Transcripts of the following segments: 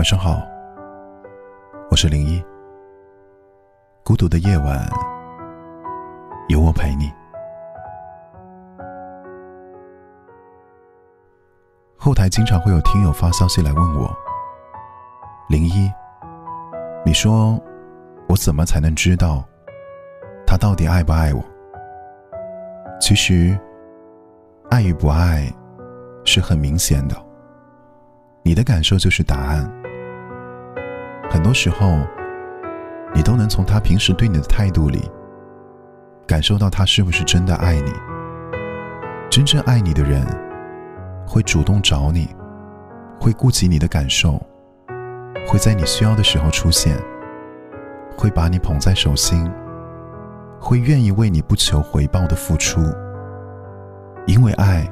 晚上好，我是零一。孤独的夜晚，有我陪你。后台经常会有听友发消息来问我：“零一，你说我怎么才能知道他到底爱不爱我？”其实，爱与不爱是很明显的，你的感受就是答案。很多时候，你都能从他平时对你的态度里，感受到他是不是真的爱你。真正爱你的人，会主动找你，会顾及你的感受，会在你需要的时候出现，会把你捧在手心，会愿意为你不求回报的付出。因为爱，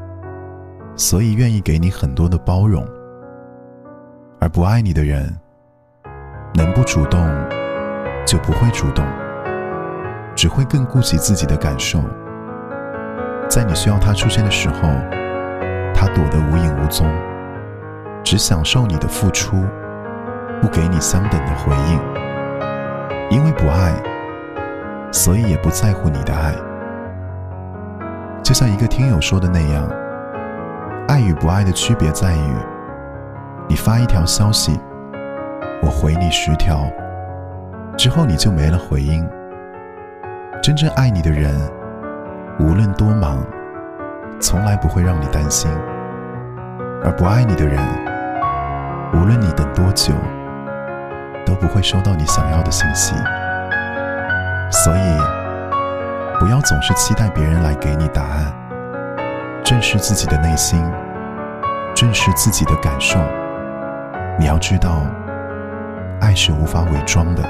所以愿意给你很多的包容。而不爱你的人。能不主动，就不会主动，只会更顾及自己的感受。在你需要他出现的时候，他躲得无影无踪，只享受你的付出，不给你相等的回应。因为不爱，所以也不在乎你的爱。就像一个听友说的那样，爱与不爱的区别在于，你发一条消息。我回你十条，之后你就没了回音。真正爱你的人，无论多忙，从来不会让你担心；而不爱你的人，无论你等多久，都不会收到你想要的信息。所以，不要总是期待别人来给你答案，正视自己的内心，正视自己的感受。你要知道。爱是无法伪装的，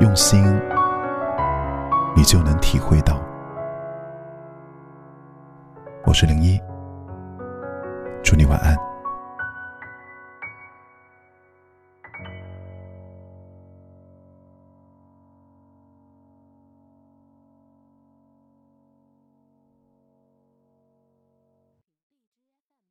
用心，你就能体会到。我是零一，祝你晚安。